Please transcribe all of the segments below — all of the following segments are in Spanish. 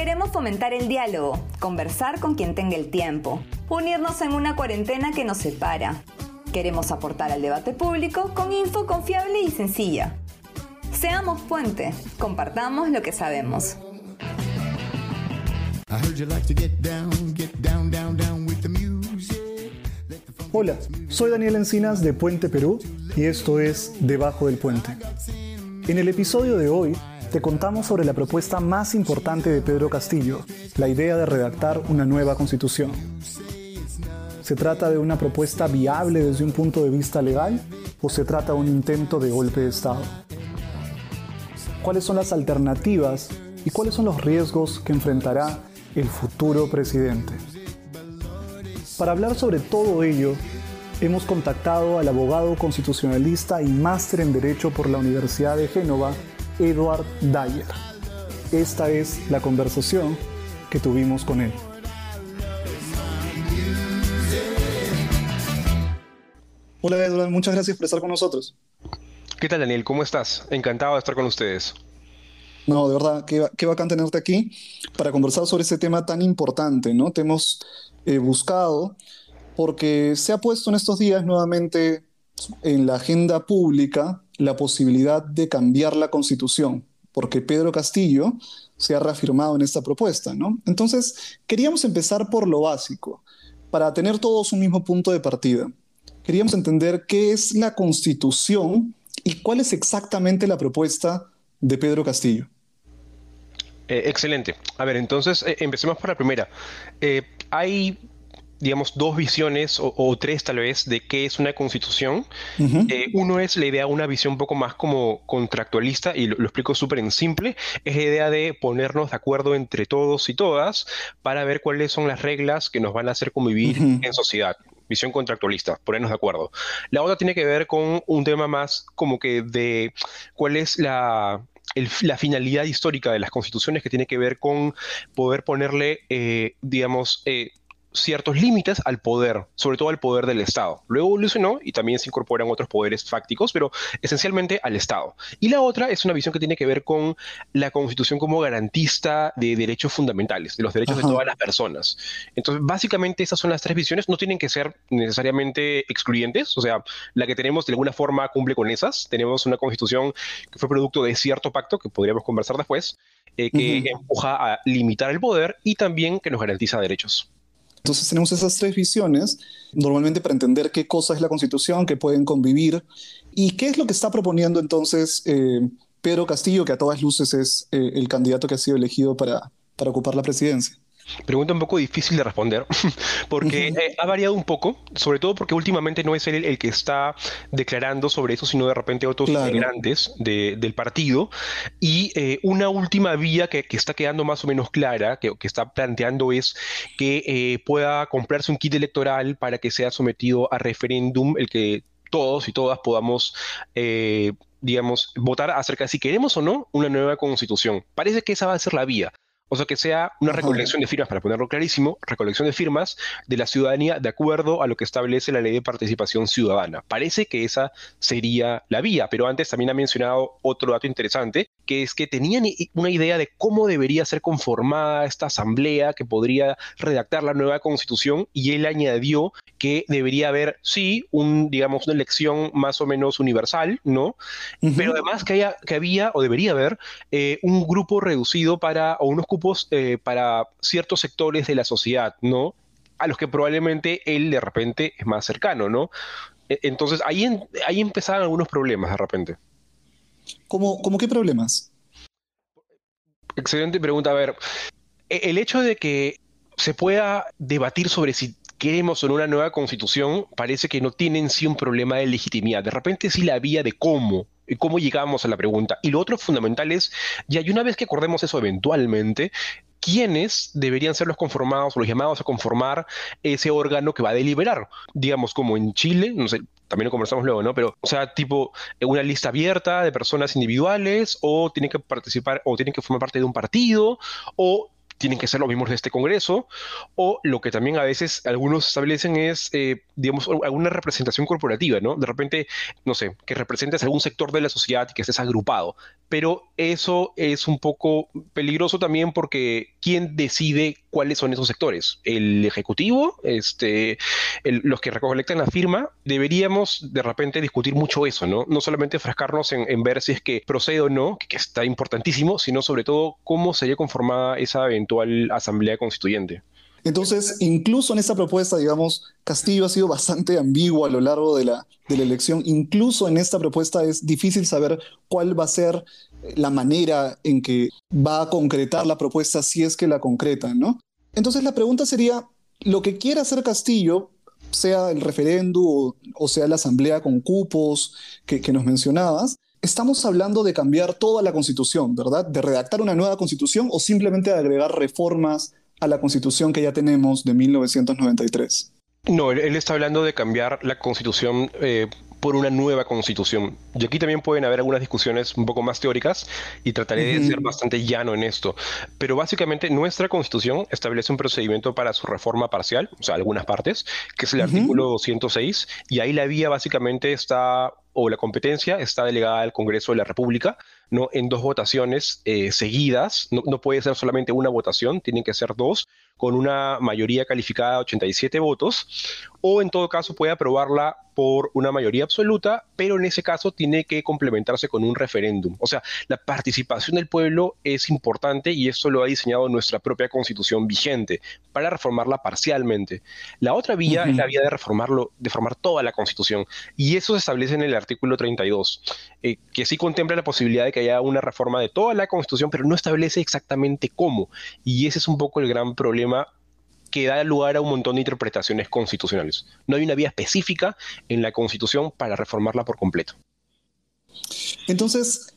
Queremos fomentar el diálogo, conversar con quien tenga el tiempo, unirnos en una cuarentena que nos separa. Queremos aportar al debate público con info confiable y sencilla. Seamos puente, compartamos lo que sabemos. Hola, soy Daniel Encinas de Puente Perú y esto es Debajo del Puente. En el episodio de hoy te contamos sobre la propuesta más importante de Pedro Castillo, la idea de redactar una nueva constitución. ¿Se trata de una propuesta viable desde un punto de vista legal o se trata de un intento de golpe de Estado? ¿Cuáles son las alternativas y cuáles son los riesgos que enfrentará el futuro presidente? Para hablar sobre todo ello, hemos contactado al abogado constitucionalista y máster en Derecho por la Universidad de Génova, Edward Dyer. Esta es la conversación que tuvimos con él. Hola Edward, muchas gracias por estar con nosotros. ¿Qué tal Daniel? ¿Cómo estás? Encantado de estar con ustedes. No, de verdad, qué, qué bacán tenerte aquí para conversar sobre este tema tan importante, ¿no? Te hemos eh, buscado porque se ha puesto en estos días nuevamente en la agenda pública la posibilidad de cambiar la constitución, porque Pedro Castillo se ha reafirmado en esta propuesta, ¿no? Entonces, queríamos empezar por lo básico, para tener todos un mismo punto de partida. Queríamos entender qué es la constitución y cuál es exactamente la propuesta de Pedro Castillo. Eh, excelente. A ver, entonces eh, empecemos por la primera. Eh, hay digamos, dos visiones o, tres tal vez de qué es una constitución. Eh, uno es la idea, una visión un poco más como contractualista, y lo, explico súper en simple, es la idea de ponernos de acuerdo entre todos y todas para ver cuáles son las reglas que nos van a hacer convivir en sociedad. Visión contractualista, ponernos de acuerdo. La otra tiene que ver con un tema más como que de cuál es la, la finalidad histórica de las constituciones que tiene que ver con poder ponerle, eh, digamos, eh, ciertos límites al poder, sobre todo al poder del Estado. Luego evolucionó y también se incorporan otros poderes fácticos, pero esencialmente al Estado. Y la otra es una visión que tiene que ver con la Constitución como garantista de derechos fundamentales, de los derechos de todas las personas. Entonces, básicamente esas son las tres visiones, no tienen que ser necesariamente excluyentes, o sea, la que tenemos de alguna forma cumple con esas. Tenemos una Constitución que fue producto de cierto pacto, que podríamos conversar después, eh, que empuja a limitar el poder y también que nos garantiza derechos. Entonces tenemos esas tres visiones, normalmente para entender qué cosa es la constitución, que pueden convivir, y qué es lo que está proponiendo entonces eh, Pedro Castillo, que a todas luces es eh, el candidato que ha sido elegido para, para ocupar la presidencia. Pregunta un poco difícil de responder, porque eh, ha variado un poco, sobre todo porque últimamente no es él el que está declarando sobre eso, sino de repente otros integrantes del partido. Y eh, una última vía que, está quedando más o menos clara, que, está planteando es que eh, pueda comprarse un kit electoral para que sea sometido a referéndum, el que todos y todas podamos digamos, votar acerca de si queremos o no una nueva constitución. Parece que esa va a ser la vía. O sea, que sea una recolección de firmas, para ponerlo clarísimo, recolección de firmas de la ciudadanía de acuerdo a lo que establece la ley de participación ciudadana. Parece que esa sería la vía, pero antes también ha mencionado otro dato interesante, que es que tenían una idea de cómo debería ser conformada esta asamblea que podría redactar la nueva constitución y él añadió que debería haber, sí, un, digamos, una elección más o menos universal, ¿no? Pero además que, haya, que había o debería haber eh, un grupo reducido para, o unos eh, para ciertos sectores de la sociedad, ¿no? A los que probablemente él de repente es más cercano, ¿no? E, entonces ahí, ahí empezaban algunos problemas de repente. ¿Cómo, ¿Cómo qué problemas? Excelente pregunta. A ver, e, el hecho de que se pueda debatir sobre si queremos no una nueva constitución parece que no tiene en sí un problema de legitimidad. De repente sí la vía de cómo cómo llegamos a la pregunta. Y lo otro fundamental es, ya, y una vez que acordemos eso eventualmente, quiénes deberían ser los conformados o los llamados a conformar ese órgano que va a deliberar. Digamos, como en Chile, no sé, también lo conversamos luego, ¿no? Pero, o sea, tipo, una lista abierta de personas individuales, o tienen que participar, o tienen que formar parte de un partido, o tienen que ser los miembros de este Congreso, o lo que también a veces algunos establecen es, eh, digamos, alguna representación corporativa, ¿no? De repente, no sé, que representes algún sector de la sociedad y que estés agrupado, pero eso es un poco peligroso también porque ¿quién decide cuáles son esos sectores? ¿El Ejecutivo? Este, ¿Los que recolectan la firma? Deberíamos de repente discutir mucho eso, ¿no? No solamente frascarnos en, ver si es que procede o no, que, que está importantísimo, sino sobre todo cómo sería conformada esa asamblea constituyente. Entonces, incluso en esta propuesta, digamos, Castillo ha sido bastante ambiguo a lo largo de la, de la elección. Incluso en esta propuesta es difícil saber cuál va a ser la manera en que va a concretar la propuesta si es que la concretan, ¿no? Entonces la pregunta sería, lo que quiere hacer Castillo, sea el referéndum o, sea la asamblea con cupos que, que nos mencionabas, estamos hablando de cambiar toda la constitución, ¿verdad? De redactar una nueva constitución o simplemente de agregar reformas a la constitución que ya tenemos de 1993. No, él, está hablando de cambiar la constitución eh, por una nueva constitución. Y aquí también pueden haber algunas discusiones un poco más teóricas y trataré de ser bastante llano en esto. Pero básicamente nuestra constitución establece un procedimiento para su reforma parcial, o sea, algunas partes, que es el artículo 206, y ahí la vía básicamente está o la competencia está delegada al Congreso de la República, ¿no? En dos votaciones eh, seguidas, no, no, puede ser solamente una votación, tienen que ser dos, con una mayoría calificada de 87 votos, o en todo caso puede aprobarla por una mayoría absoluta, pero en ese caso tiene que complementarse con un referéndum. O sea, la participación del pueblo es importante y esto lo ha diseñado nuestra propia constitución vigente para reformarla parcialmente. La otra vía es la vía de reformarlo, de formar toda la constitución y eso se establece en el artículo 32, eh, que sí contempla la posibilidad de que haya una reforma de toda la constitución, pero no establece exactamente cómo. Y ese es un poco el gran problema que da lugar a un montón de interpretaciones constitucionales. No hay una vía específica en la Constitución para reformarla por completo. Entonces,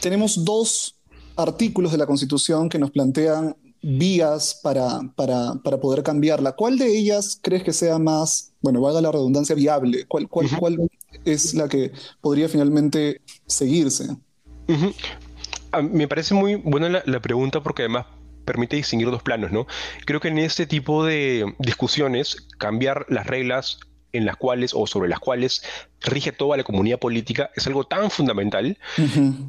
tenemos dos artículos de la Constitución que nos plantean vías para, para, poder cambiarla. ¿Cuál de ellas crees que sea más, bueno, valga la redundancia, viable? ¿Cuál, cuál, es la que podría finalmente seguirse? me parece muy buena la pregunta porque además permite distinguir dos planos, ¿no? Creo que en este tipo de discusiones, cambiar las reglas en las cuales o sobre las cuales rige toda la comunidad política es algo tan fundamental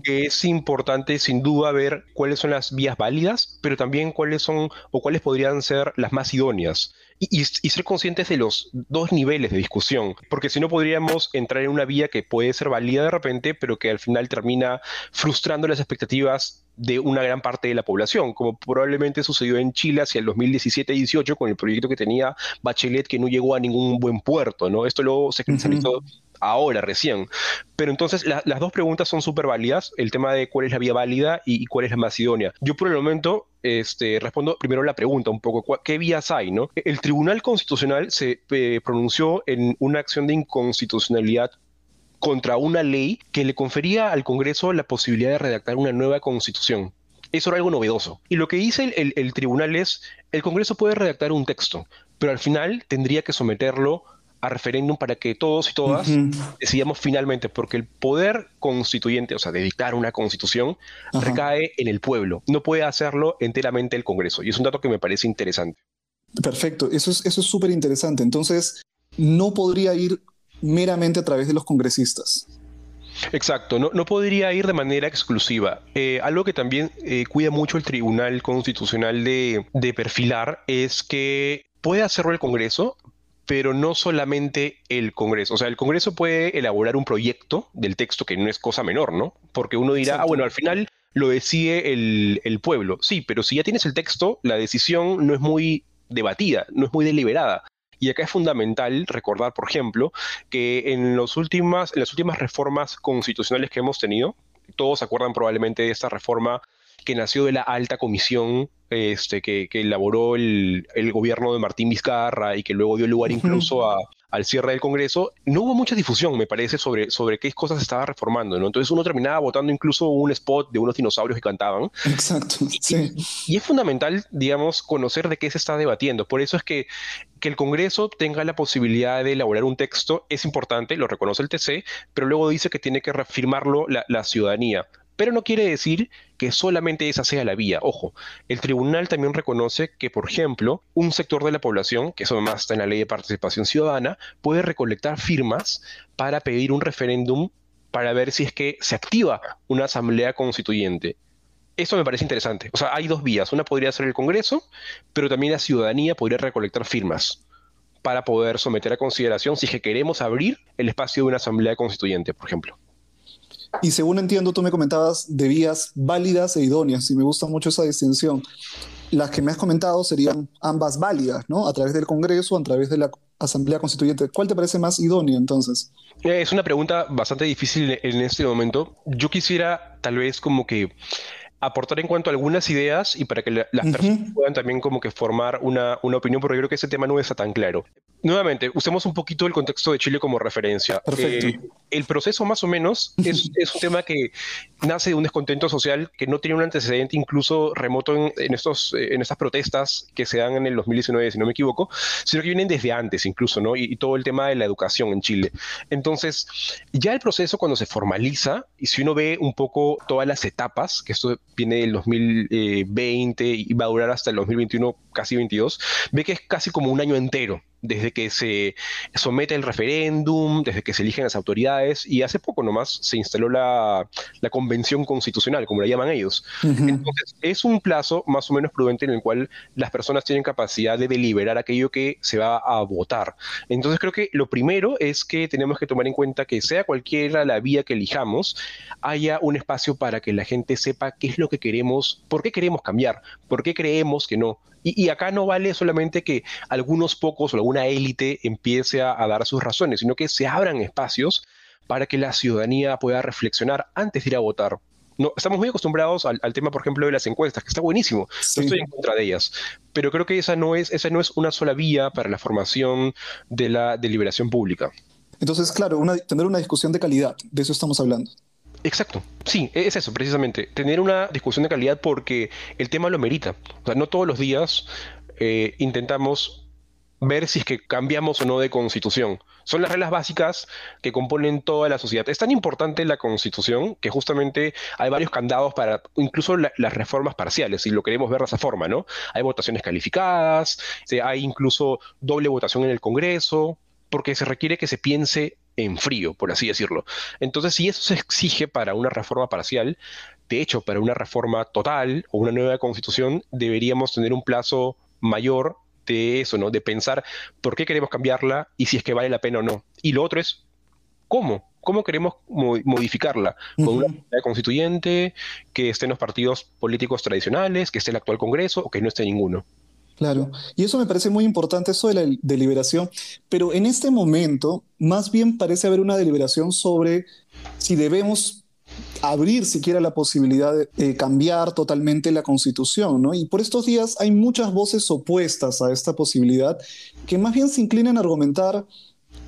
que es importante sin duda ver cuáles son las vías válidas, pero también cuáles son o cuáles podrían ser las más idóneas. Y, y, ser conscientes de los dos niveles de discusión, porque si no podríamos entrar en una vía que puede ser válida de repente, pero que al final termina frustrando las expectativas de una gran parte de la población, como probablemente sucedió en Chile hacia el 2017-18 con el proyecto que tenía Bachelet que no llegó a ningún buen puerto, ¿no? Esto luego se cristalizó ahora, recién. Pero entonces las dos preguntas son súper válidas, el tema de cuál es la vía válida y, cuál es la más idónea. Yo por el momento este, respondo primero la pregunta un poco, ¿qué vías hay? No? El Tribunal Constitucional se eh, pronunció en una acción de inconstitucionalidad contra una ley que le confería al Congreso la posibilidad de redactar una nueva constitución. Eso era algo novedoso. Y lo que dice el, tribunal es, el Congreso puede redactar un texto, pero al final tendría que someterlo a referéndum para que todos y todas decidamos finalmente, porque el poder constituyente, o sea, de dictar una constitución, recae en el pueblo. No puede hacerlo enteramente el Congreso. Y es un dato que me parece interesante. Perfecto, eso es súper interesante. Entonces, no podría ir meramente a través de los congresistas. Exacto, no, no podría ir de manera exclusiva. Eh, algo que también eh, cuida mucho el Tribunal Constitucional de, de perfilar es que puede hacerlo el Congreso, pero no solamente el Congreso. O sea, el Congreso puede elaborar un proyecto del texto que no es cosa menor, ¿no? Porque uno dirá, ah, bueno, al final lo decide el, el, pueblo. Sí, pero si ya tienes el texto, la decisión no es muy debatida, no es muy deliberada. Y acá es fundamental recordar, por ejemplo, que en, los últimas, en las últimas reformas constitucionales que hemos tenido, todos se acuerdan probablemente de esta reforma que nació de la alta comisión este, que, elaboró el, gobierno de Martín Vizcarra y que luego dio lugar incluso al cierre del Congreso, no hubo mucha difusión, me parece, sobre, sobre qué cosas se estaba reformando, ¿no? Entonces uno terminaba votando incluso un spot de unos dinosaurios que cantaban. Exacto, sí. Y, es fundamental, digamos, conocer de qué se está debatiendo. Por eso es que que el Congreso tenga la posibilidad de elaborar un texto es importante, lo reconoce el TC, pero luego dice que tiene que reafirmarlo la, la ciudadanía Pero no quiere decir que solamente esa sea la vía. Ojo, el tribunal también reconoce que, por ejemplo, un sector de la población, que eso además está en la ley de participación ciudadana, puede recolectar firmas para pedir un referéndum para ver si es que se activa una asamblea constituyente. Eso me parece interesante. O sea, hay dos vías. Una podría ser el Congreso, pero también la ciudadanía podría recolectar firmas para poder someter a consideración si es que queremos abrir el espacio de una asamblea constituyente, por ejemplo. Y según entiendo, tú me comentabas de vías válidas e idóneas, y me gusta mucho esa distinción. Las que me has comentado serían ambas válidas, ¿no? A través del Congreso, a través de la Asamblea Constituyente. ¿Cuál te parece más idónea entonces? Eh, es una pregunta bastante difícil en este momento. Yo quisiera tal vez como que aportar en cuanto a algunas ideas y para que las personas puedan también como que formar una, una, opinión, porque yo creo que ese tema no está tan claro. Nuevamente, usemos un poquito el contexto de Chile como referencia. Perfecto. Eh, el proceso más o menos es, es, un tema que nace de un descontento social que no tiene un antecedente incluso remoto en, en, estos, en estas protestas que se dan en el 2019, si no me equivoco, sino que vienen desde antes incluso, ¿no? Y, y todo el tema de la educación en Chile. Entonces, ya el proceso cuando se formaliza, y si uno ve un poco todas las etapas, que esto viene del 2020 y va a durar hasta el 2021, casi 22, ve que es casi como un año entero desde que se somete el referéndum, desde que se eligen las autoridades, y hace poco nomás se instaló la, la convención constitucional, como la llaman ellos. Uh -huh. Entonces, es un plazo más o menos prudente en el cual las personas tienen capacidad de deliberar aquello que se va a votar. Entonces, creo que lo primero es que tenemos que tomar en cuenta que sea cualquiera la vía que elijamos, haya un espacio para que la gente sepa qué es lo que queremos, por qué queremos cambiar, por qué creemos que no. Y, y, acá no vale solamente que algunos pocos o alguna élite empiece a, a, dar sus razones, sino que se abran espacios para que la ciudadanía pueda reflexionar antes de ir a votar. No, estamos muy acostumbrados al, al tema, por ejemplo, de las encuestas, que está buenísimo, sí. no estoy en contra de ellas, pero creo que esa no, es, esa no es una sola vía para la formación de la deliberación pública. Entonces, claro, una, tener una discusión de calidad, de eso estamos hablando. Exacto, sí, es eso precisamente, tener una discusión de calidad porque el tema lo merita. O sea, no todos los días eh, intentamos ver si es que cambiamos o no de constitución. Son las reglas básicas que componen toda la sociedad. Es tan importante la constitución que justamente hay varios candados para incluso la, las reformas parciales, si lo queremos ver de esa forma, ¿no? Hay votaciones calificadas, hay incluso doble votación en el Congreso, porque se requiere que se piense en frío, por así decirlo. Entonces, si eso se exige para una reforma parcial, de hecho, para una reforma total o una nueva constitución, deberíamos tener un plazo mayor de eso, ¿no? De pensar por qué queremos cambiarla y si es que vale la pena o no. Y lo otro es, ¿cómo? ¿Cómo queremos modificarla? ¿Con uh -huh. una constituyente, que estén los partidos políticos tradicionales, que esté el actual Congreso o que no esté ninguno? Claro, y eso me parece muy importante, eso de la deliberación, pero en este momento más bien parece haber una deliberación sobre si debemos abrir siquiera la posibilidad de eh, cambiar totalmente la constitución, ¿no? Y por estos días hay muchas voces opuestas a esta posibilidad que más bien se inclinan a argumentar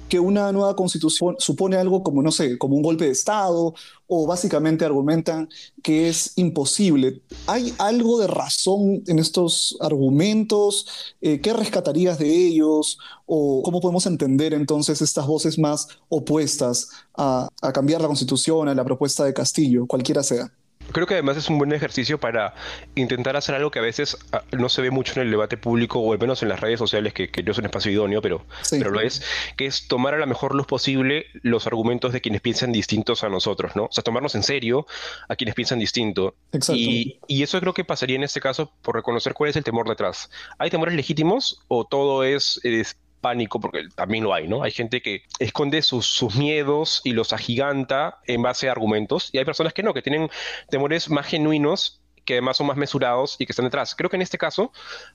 que una nueva constitución supone algo como, no sé, como un golpe de Estado, o básicamente argumentan que es imposible. ¿Hay algo de razón en estos argumentos? Eh, ¿Qué rescatarías de ellos? ¿O cómo podemos entender entonces estas voces más opuestas a, a cambiar la constitución, a la propuesta de Castillo, cualquiera sea? Creo que además es un buen ejercicio para intentar hacer algo que a veces ah, no se ve mucho en el debate público o al menos en las redes sociales, que, que no es un espacio idóneo, pero, sí. pero lo es, que es tomar a la mejor luz posible los argumentos de quienes piensan distintos a nosotros, ¿no? O sea, tomarnos en serio a quienes piensan distinto. Exacto. Y, y eso creo que pasaría en este caso por reconocer cuál es el temor detrás. ¿Hay temores legítimos o todo es, es pánico, porque también lo hay, ¿no? Hay gente que esconde sus, sus, miedos y los agiganta en base a argumentos, y hay personas que no, que tienen temores más genuinos que además son más mesurados y que están detrás. Creo que en este caso,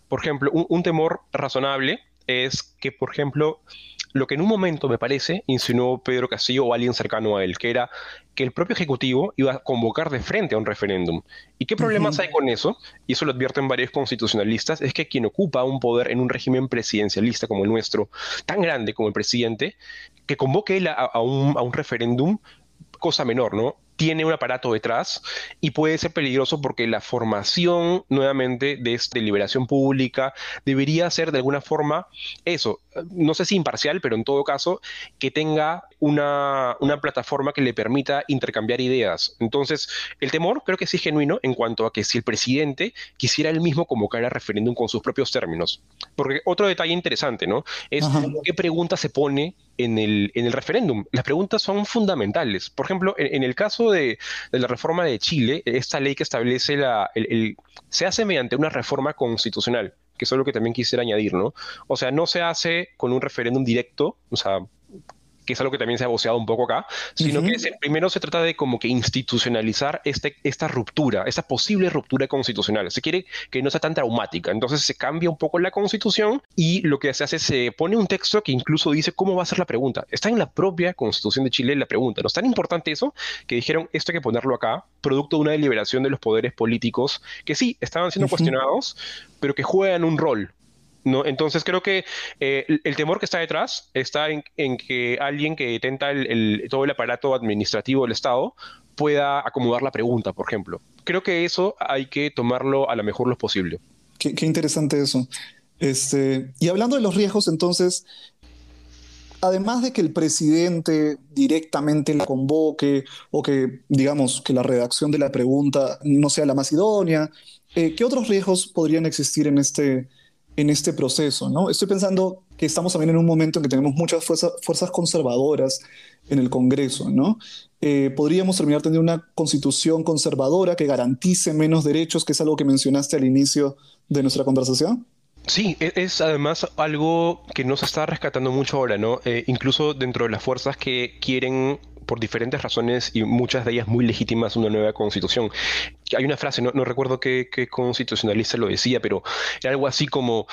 por ejemplo, un, un temor razonable es que, por ejemplo, lo que en un momento me parece insinuó Pedro Castillo o alguien cercano a él, que era que el propio Ejecutivo iba a convocar de frente a un referéndum. ¿Y qué problemas uh -huh. hay con eso? Y eso lo advierten varios constitucionalistas, es que quien ocupa un poder en un régimen presidencialista como el nuestro, tan grande como el presidente, que convoque él a, a un, a un referéndum, cosa menor, ¿no? tiene un aparato detrás y puede ser peligroso porque la formación nuevamente de deliberación pública debería ser de alguna forma eso, no sé si imparcial, pero en todo caso, que tenga una, plataforma que le permita intercambiar ideas. Entonces, el temor creo que sí es genuino en cuanto a que si el presidente quisiera él mismo convocar el referéndum con sus propios términos. Porque otro detalle interesante, ¿no? Es qué pregunta se pone en el, en el referéndum. Las preguntas son fundamentales. Por ejemplo, en, el caso de, la reforma de Chile, esta ley que establece la... el, se hace mediante una reforma constitucional que es lo que también quisiera añadir, ¿no? O sea, no se hace con un referéndum directo, o sea, que es algo que también se ha voceado un poco acá, sino que primero se trata de como que institucionalizar este, esta ruptura, esta posible ruptura constitucional. Se quiere que no sea tan traumática. Entonces se cambia un poco la constitución y lo que se hace es se pone un texto que incluso dice cómo va a ser la pregunta. Está en la propia constitución de Chile la pregunta. No es tan importante eso que dijeron esto hay que ponerlo acá, producto de una deliberación de los poderes políticos que sí, estaban siendo cuestionados, pero que juegan un rol. ¿No? Entonces creo que eh, el, temor que está detrás está en, que alguien que tenta el, todo el aparato administrativo del Estado pueda acomodar la pregunta, por ejemplo. Creo que eso hay que tomarlo a lo mejor lo posible. Qué, interesante eso. Este, y hablando de los riesgos, entonces, además de que el presidente directamente la convoque o que, digamos, que la redacción de la pregunta no sea la más idónea, eh, ¿qué otros riesgos podrían existir en este, en este proceso, ¿no? Estoy pensando que estamos también en un momento en que tenemos muchas fuerzas conservadoras en el Congreso, ¿no? Eh, podríamos terminar teniendo una constitución conservadora que garantice menos derechos, que es algo que mencionaste al inicio de nuestra conversación. Sí, e-, es, además algo que no se está rescatando mucho ahora, ¿no? Eh, incluso dentro de las fuerzas que quieren por diferentes razones y muchas de ellas muy legítimas una nueva constitución. Hay una frase, no, recuerdo qué, constitucionalista lo decía, pero era algo así como,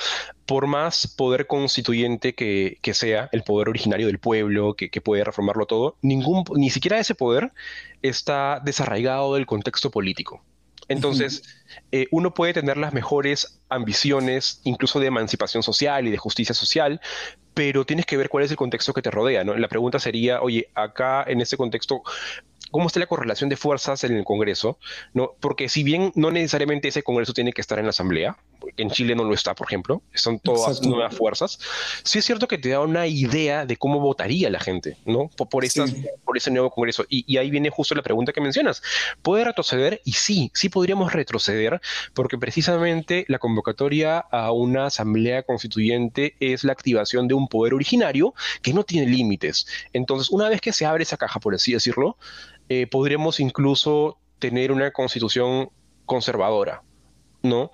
por más poder constituyente que, sea, el poder originario del pueblo, que, puede reformarlo todo, ningún, ni siquiera ese poder está desarraigado del contexto político. Entonces, eh, uno puede tener las mejores ambiciones, incluso de emancipación social y de justicia social, pero tienes que ver cuál es el contexto que te rodea, ¿no? La pregunta sería, oye, acá en este contexto, ¿cómo está la correlación de fuerzas en el Congreso? ¿No? Porque si bien no necesariamente ese Congreso tiene que estar en la Asamblea, en Chile no lo está, por ejemplo, son todas nuevas fuerzas, sí es cierto que te da una idea de cómo votaría la gente, ¿no? Por, por, por ese nuevo Congreso. Y, ahí viene justo la pregunta que mencionas. ¿Puede retroceder? Y sí, sí podríamos retroceder, porque precisamente la convocatoria a una asamblea constituyente es la activación de un poder originario que no tiene límites. Entonces, una vez que se abre esa caja, por así decirlo, eh, podríamos incluso tener una constitución conservadora, ¿no?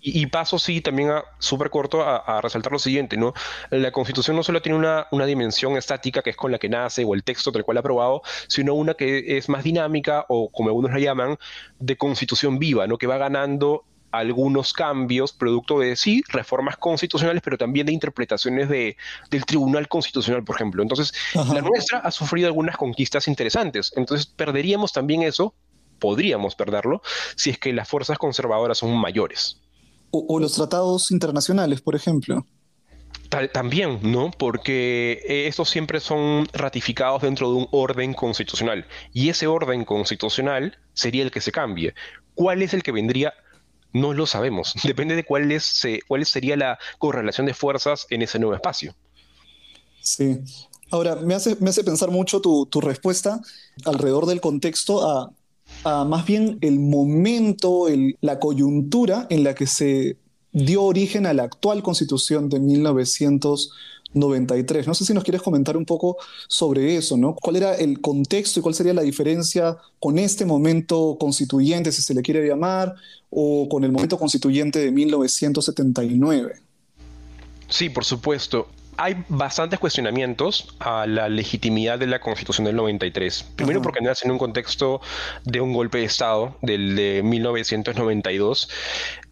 y, paso, sí, también súper corto a, resaltar lo siguiente, ¿no? La Constitución no solo tiene una, una, dimensión estática que es con la que nace o el texto del cual ha aprobado, sino una que es más dinámica o, como algunos la llaman, de constitución viva, ¿no? Que va ganando algunos cambios producto de sí, reformas constitucionales, pero también de interpretaciones de, del Tribunal Constitucional, por ejemplo. Entonces, la nuestra ha sufrido algunas conquistas interesantes. Entonces, perderíamos también eso podríamos perderlo si es que las fuerzas conservadoras son mayores. O, los tratados internacionales, por ejemplo. también, ¿no? Porque eh, estos siempre son ratificados dentro de un orden constitucional. Y ese orden constitucional sería el que se cambie. ¿Cuál es el que vendría? No lo sabemos. Depende de cuál, es, cuál sería la correlación de fuerzas en ese nuevo espacio. Sí. Ahora, me hace, me hace pensar mucho tu, tu respuesta alrededor del contexto a más bien el momento, la coyuntura en la que se dio origen a la actual constitución de 1993. No sé si nos quieres comentar un poco sobre eso, ¿no? ¿Cuál era el contexto y cuál sería la diferencia con este momento constituyente, si se le quiere llamar, o con el momento constituyente de 1979? Sí, por supuesto hay bastantes cuestionamientos a la legitimidad de la Constitución del 93. Primero porque nace en un contexto de un golpe de Estado del de 1992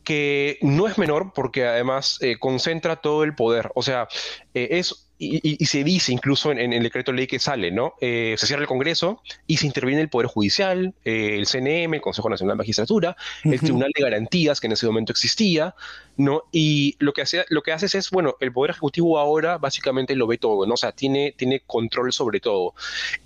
que no es menor porque además eh, concentra todo el poder. O sea, eh, es y, se dice incluso en, el decreto ley que sale, ¿no? Eh, se cierra el Congreso y se interviene el Poder Judicial, eh, el CNM, el Consejo Nacional de Magistratura, el Tribunal de Garantías que en ese momento existía, ¿no? Y lo que, hace, lo que haces es, bueno, el Poder Ejecutivo ahora básicamente lo ve todo, ¿no? O sea, tiene, tiene control sobre todo.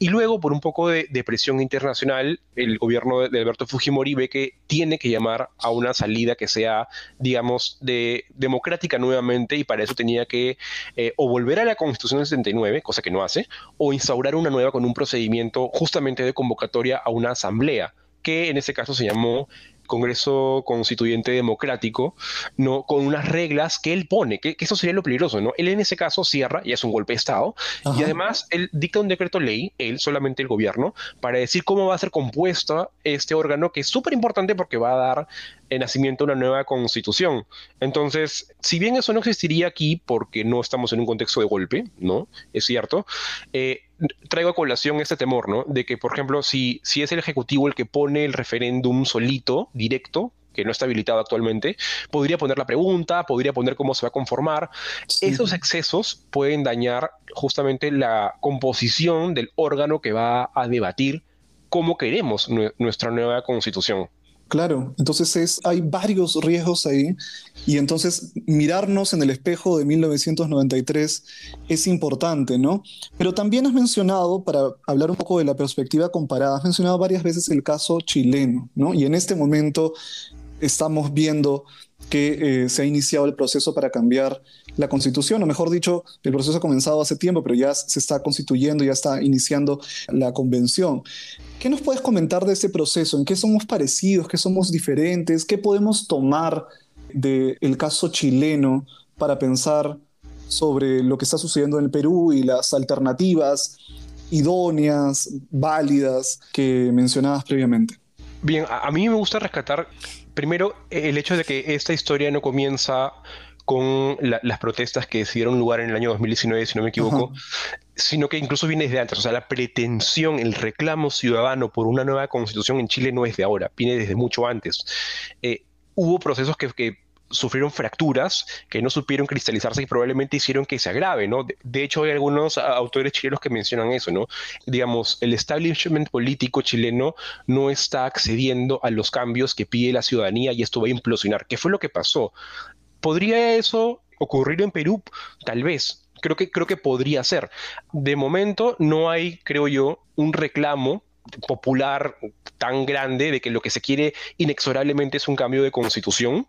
Y luego, por un poco de, presión internacional, el gobierno de, Alberto Fujimori ve que tiene que llamar a una salida que sea, digamos, de, democrática nuevamente y para eso tenía que eh, o volver a la Constitución del 79, cosa que no hace, o instaurar una nueva con un procedimiento justamente de convocatoria a una asamblea, que en ese caso se llamó Congreso Constituyente Democrático, ¿no? con unas reglas que él pone, que, eso sería lo peligroso, ¿no? Él en ese caso cierra, y es un golpe de Estado, y además él dicta un decreto ley, él, solamente el gobierno, para decir cómo va a ser compuesta este órgano, que es súper importante porque va a dar en nacimiento una nueva constitución. Entonces, si bien eso no existiría aquí porque no estamos en un contexto de golpe, ¿no? Es cierto, eh, traigo a colación este temor, ¿no? De que, por ejemplo, si, si es el Ejecutivo el que pone el referéndum solito, directo, que no está habilitado actualmente, podría poner la pregunta, podría poner cómo se va a conformar. Esos excesos pueden dañar justamente la composición del órgano que va a debatir cómo queremos nuestra nueva constitución. Claro, entonces es, hay varios riesgos ahí y entonces mirarnos en el espejo de 1993 es importante, ¿no? Pero también has mencionado, para hablar un poco de la perspectiva comparada, has mencionado varias veces el caso chileno, ¿no? Y en este momento estamos viendo que eh, se ha iniciado el proceso para cambiar la constitución, o mejor dicho, el proceso ha comenzado hace tiempo, pero ya se está constituyendo, ya está iniciando la convención. ¿Qué nos puedes comentar de ese proceso? ¿En qué somos parecidos? ¿Qué somos diferentes? ¿Qué podemos tomar del caso chileno para pensar sobre lo que está sucediendo en el Perú y las alternativas idóneas, válidas que mencionabas previamente? Bien, a, mí me gusta rescatar primero el hecho de que esta historia no comienza con las protestas que dieron lugar en el año 2019, si no me equivoco, sino que incluso viene desde antes. O sea, la pretensión, el reclamo ciudadano por una nueva constitución en Chile no es de ahora, viene desde mucho antes. Eh, hubo procesos que, sufrieron fracturas que no supieron cristalizarse y probablemente hicieron que se agrave, ¿no? De, hecho, hay algunos autores chilenos que mencionan eso, ¿no? Digamos, el establishment político chileno no está accediendo a los cambios que pide la ciudadanía y esto va a implosionar. ¿Qué fue lo que pasó? ¿Podría eso ocurrir en Perú? Tal vez. Creo que, creo que podría ser. De momento no hay, creo yo, un reclamo popular tan grande de que lo que se quiere inexorablemente es un cambio de constitución.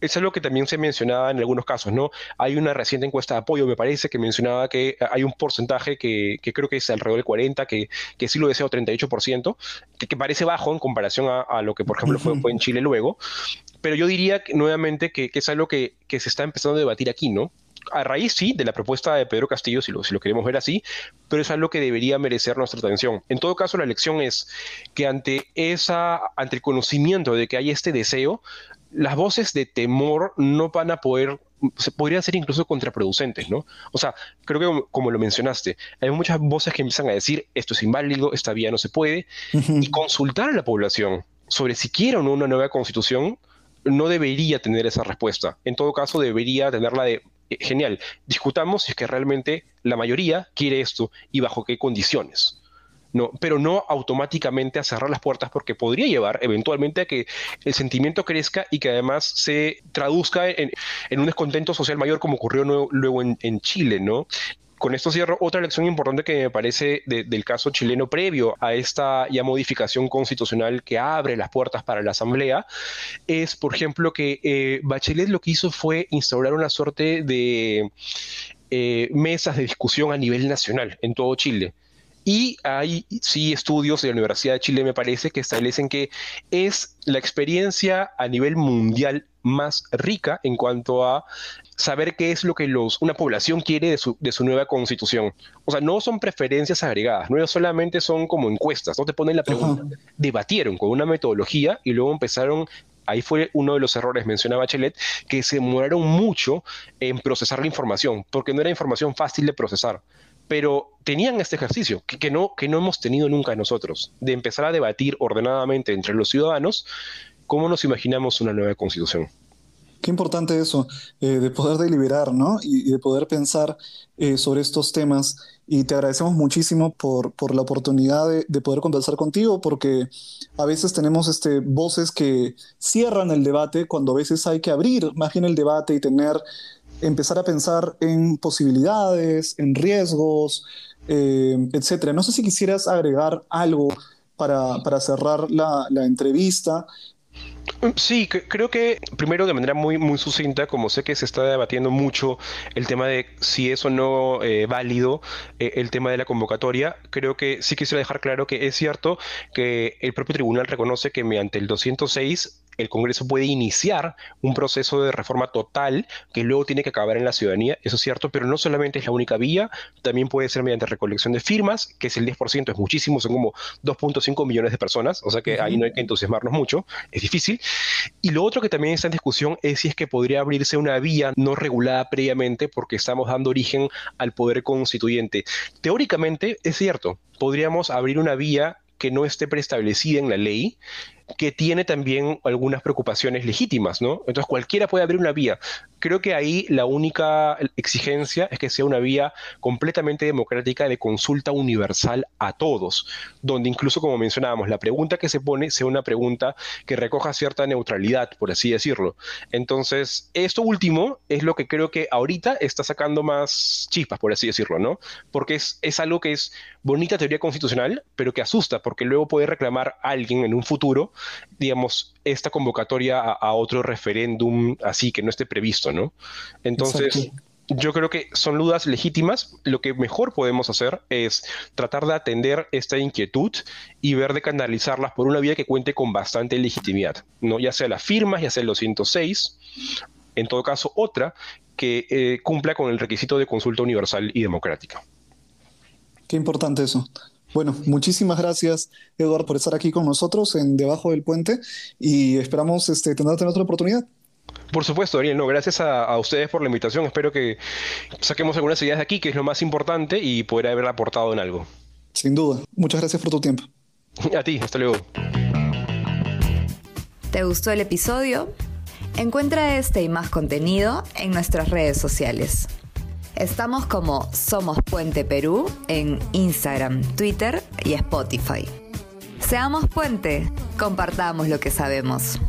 Eso es lo que también se mencionaba en algunos casos, ¿no? Hay una reciente encuesta de apoyo, me parece, que mencionaba que hay un porcentaje que, creo que es alrededor del 40, que, que sí lo deseo 38%, que, que parece bajo en comparación a, lo que, por ejemplo, fue, fue en Chile luego, pero yo diría nuevamente que, es algo que, se está empezando a debatir aquí, ¿no? A raíz, sí, de la propuesta de Pedro Castillo, si lo, si lo queremos ver así, pero es algo que debería merecer nuestra atención. En todo caso, la lección es que ante, esa, ante el conocimiento de que hay este deseo, las voces de temor no van a poder se podrían ser incluso contraproducentes, ¿no? O sea, creo que como, lo mencionaste, hay muchas voces que empiezan a decir esto es inválido, esta vía no se puede, y consultar a la población sobre si quiere o no una nueva constitución no debería tener esa respuesta. En todo caso, debería tenerla de, eh, genial, discutamos si es que realmente la mayoría quiere esto y bajo qué condiciones. No, pero no automáticamente a cerrar las puertas porque podría llevar eventualmente a que el sentimiento crezca y que además se traduzca en, un descontento social mayor como ocurrió luego en, en Chile, ¿no? Con esto cierro otra lección importante que me parece del caso chileno previo a esta ya modificación constitucional que abre las puertas para la Asamblea, es, por ejemplo, que eh, Bachelet lo que hizo fue instaurar una suerte de eh, mesas de discusión a nivel nacional en todo Chile. Y hay sí estudios de la Universidad de Chile, me parece, que establecen que es la experiencia a nivel mundial más rica en cuanto a saber qué es lo que los, una población quiere de su, de su nueva constitución. O sea, no son preferencias agregadas, no solamente son como encuestas, no te ponen la pregunta. Debatieron con una metodología y luego empezaron ahí fue uno de los errores, mencionaba Bachelet, que se demoraron mucho en procesar la información, porque no era información fácil de procesar. Pero tenían este ejercicio, que, que, no, que no hemos tenido nunca nosotros, de empezar a debatir ordenadamente entre los ciudadanos cómo nos imaginamos una nueva constitución. Qué importante eso, eh, de poder deliberar, ¿no? Y, de poder pensar eh, sobre estos temas. Y te agradecemos muchísimo por, por la oportunidad de, poder conversar contigo, porque a veces tenemos este, voces que cierran el debate, cuando a veces hay que abrir más bien el debate y tener, empezar a pensar en posibilidades, en riesgos, eh, etcétera. No sé si quisieras agregar algo para, para cerrar la, la entrevista Sí, creo que primero de manera muy, muy sucinta, como sé que se está debatiendo mucho el tema de si es o no eh, válido eh, el tema de la convocatoria, creo que sí quisiera dejar claro que es cierto que el propio tribunal reconoce que mediante el 206 el Congreso puede iniciar un proceso de reforma total que luego tiene que acabar en la ciudadanía, eso es cierto, pero no solamente es la única vía, también puede ser mediante recolección de firmas, que es el 10%, es muchísimo, son como 2.5 millones de personas, o sea que ahí no hay que entusiasmarnos mucho, es difícil. Y lo otro que también está en discusión es si es que podría abrirse una vía no regulada previamente porque estamos dando origen al poder constituyente. Teóricamente es cierto, podríamos abrir una vía que no esté preestablecida en la ley, que tiene también algunas preocupaciones legítimas, ¿no? Entonces cualquiera puede abrir una vía. Creo que ahí la única exigencia es que sea una vía completamente democrática de consulta universal a todos, donde incluso, como mencionábamos, la pregunta que se pone sea una pregunta que recoja cierta neutralidad, por así decirlo. Entonces, esto último es lo que creo que ahorita está sacando más chispas, por así decirlo, ¿no? Porque es, es algo que es bonita teoría constitucional, pero que asusta, porque luego puede reclamar a alguien en un futuro digamos, esta convocatoria a, otro referéndum así que no esté previsto. Entonces, yo creo que son dudas legítimas. Lo que mejor podemos hacer es tratar de atender esta inquietud y ver de canalizarlas por una vía que cuente con bastante legitimidad, ¿no? Ya sea las firmas, ya sea el 206, en todo caso, otra que eh, cumpla con el requisito de consulta universal y democrática. Qué importante eso. Bueno, muchísimas gracias, Eduardo, por estar aquí con nosotros en Debajo del Puente y esperamos este, tener otra oportunidad. Por supuesto, Daniel, no, gracias a, ustedes por la invitación. Espero que saquemos algunas ideas de aquí, que es lo más importante, y poder haber aportado en algo. Sin duda. Muchas gracias por tu tiempo. A ti, hasta luego. ¿Te gustó el episodio? Encuentra este y más contenido en nuestras redes sociales. Estamos como Somos Puente Perú en Instagram, Twitter y Spotify. Seamos puente, compartamos lo que sabemos.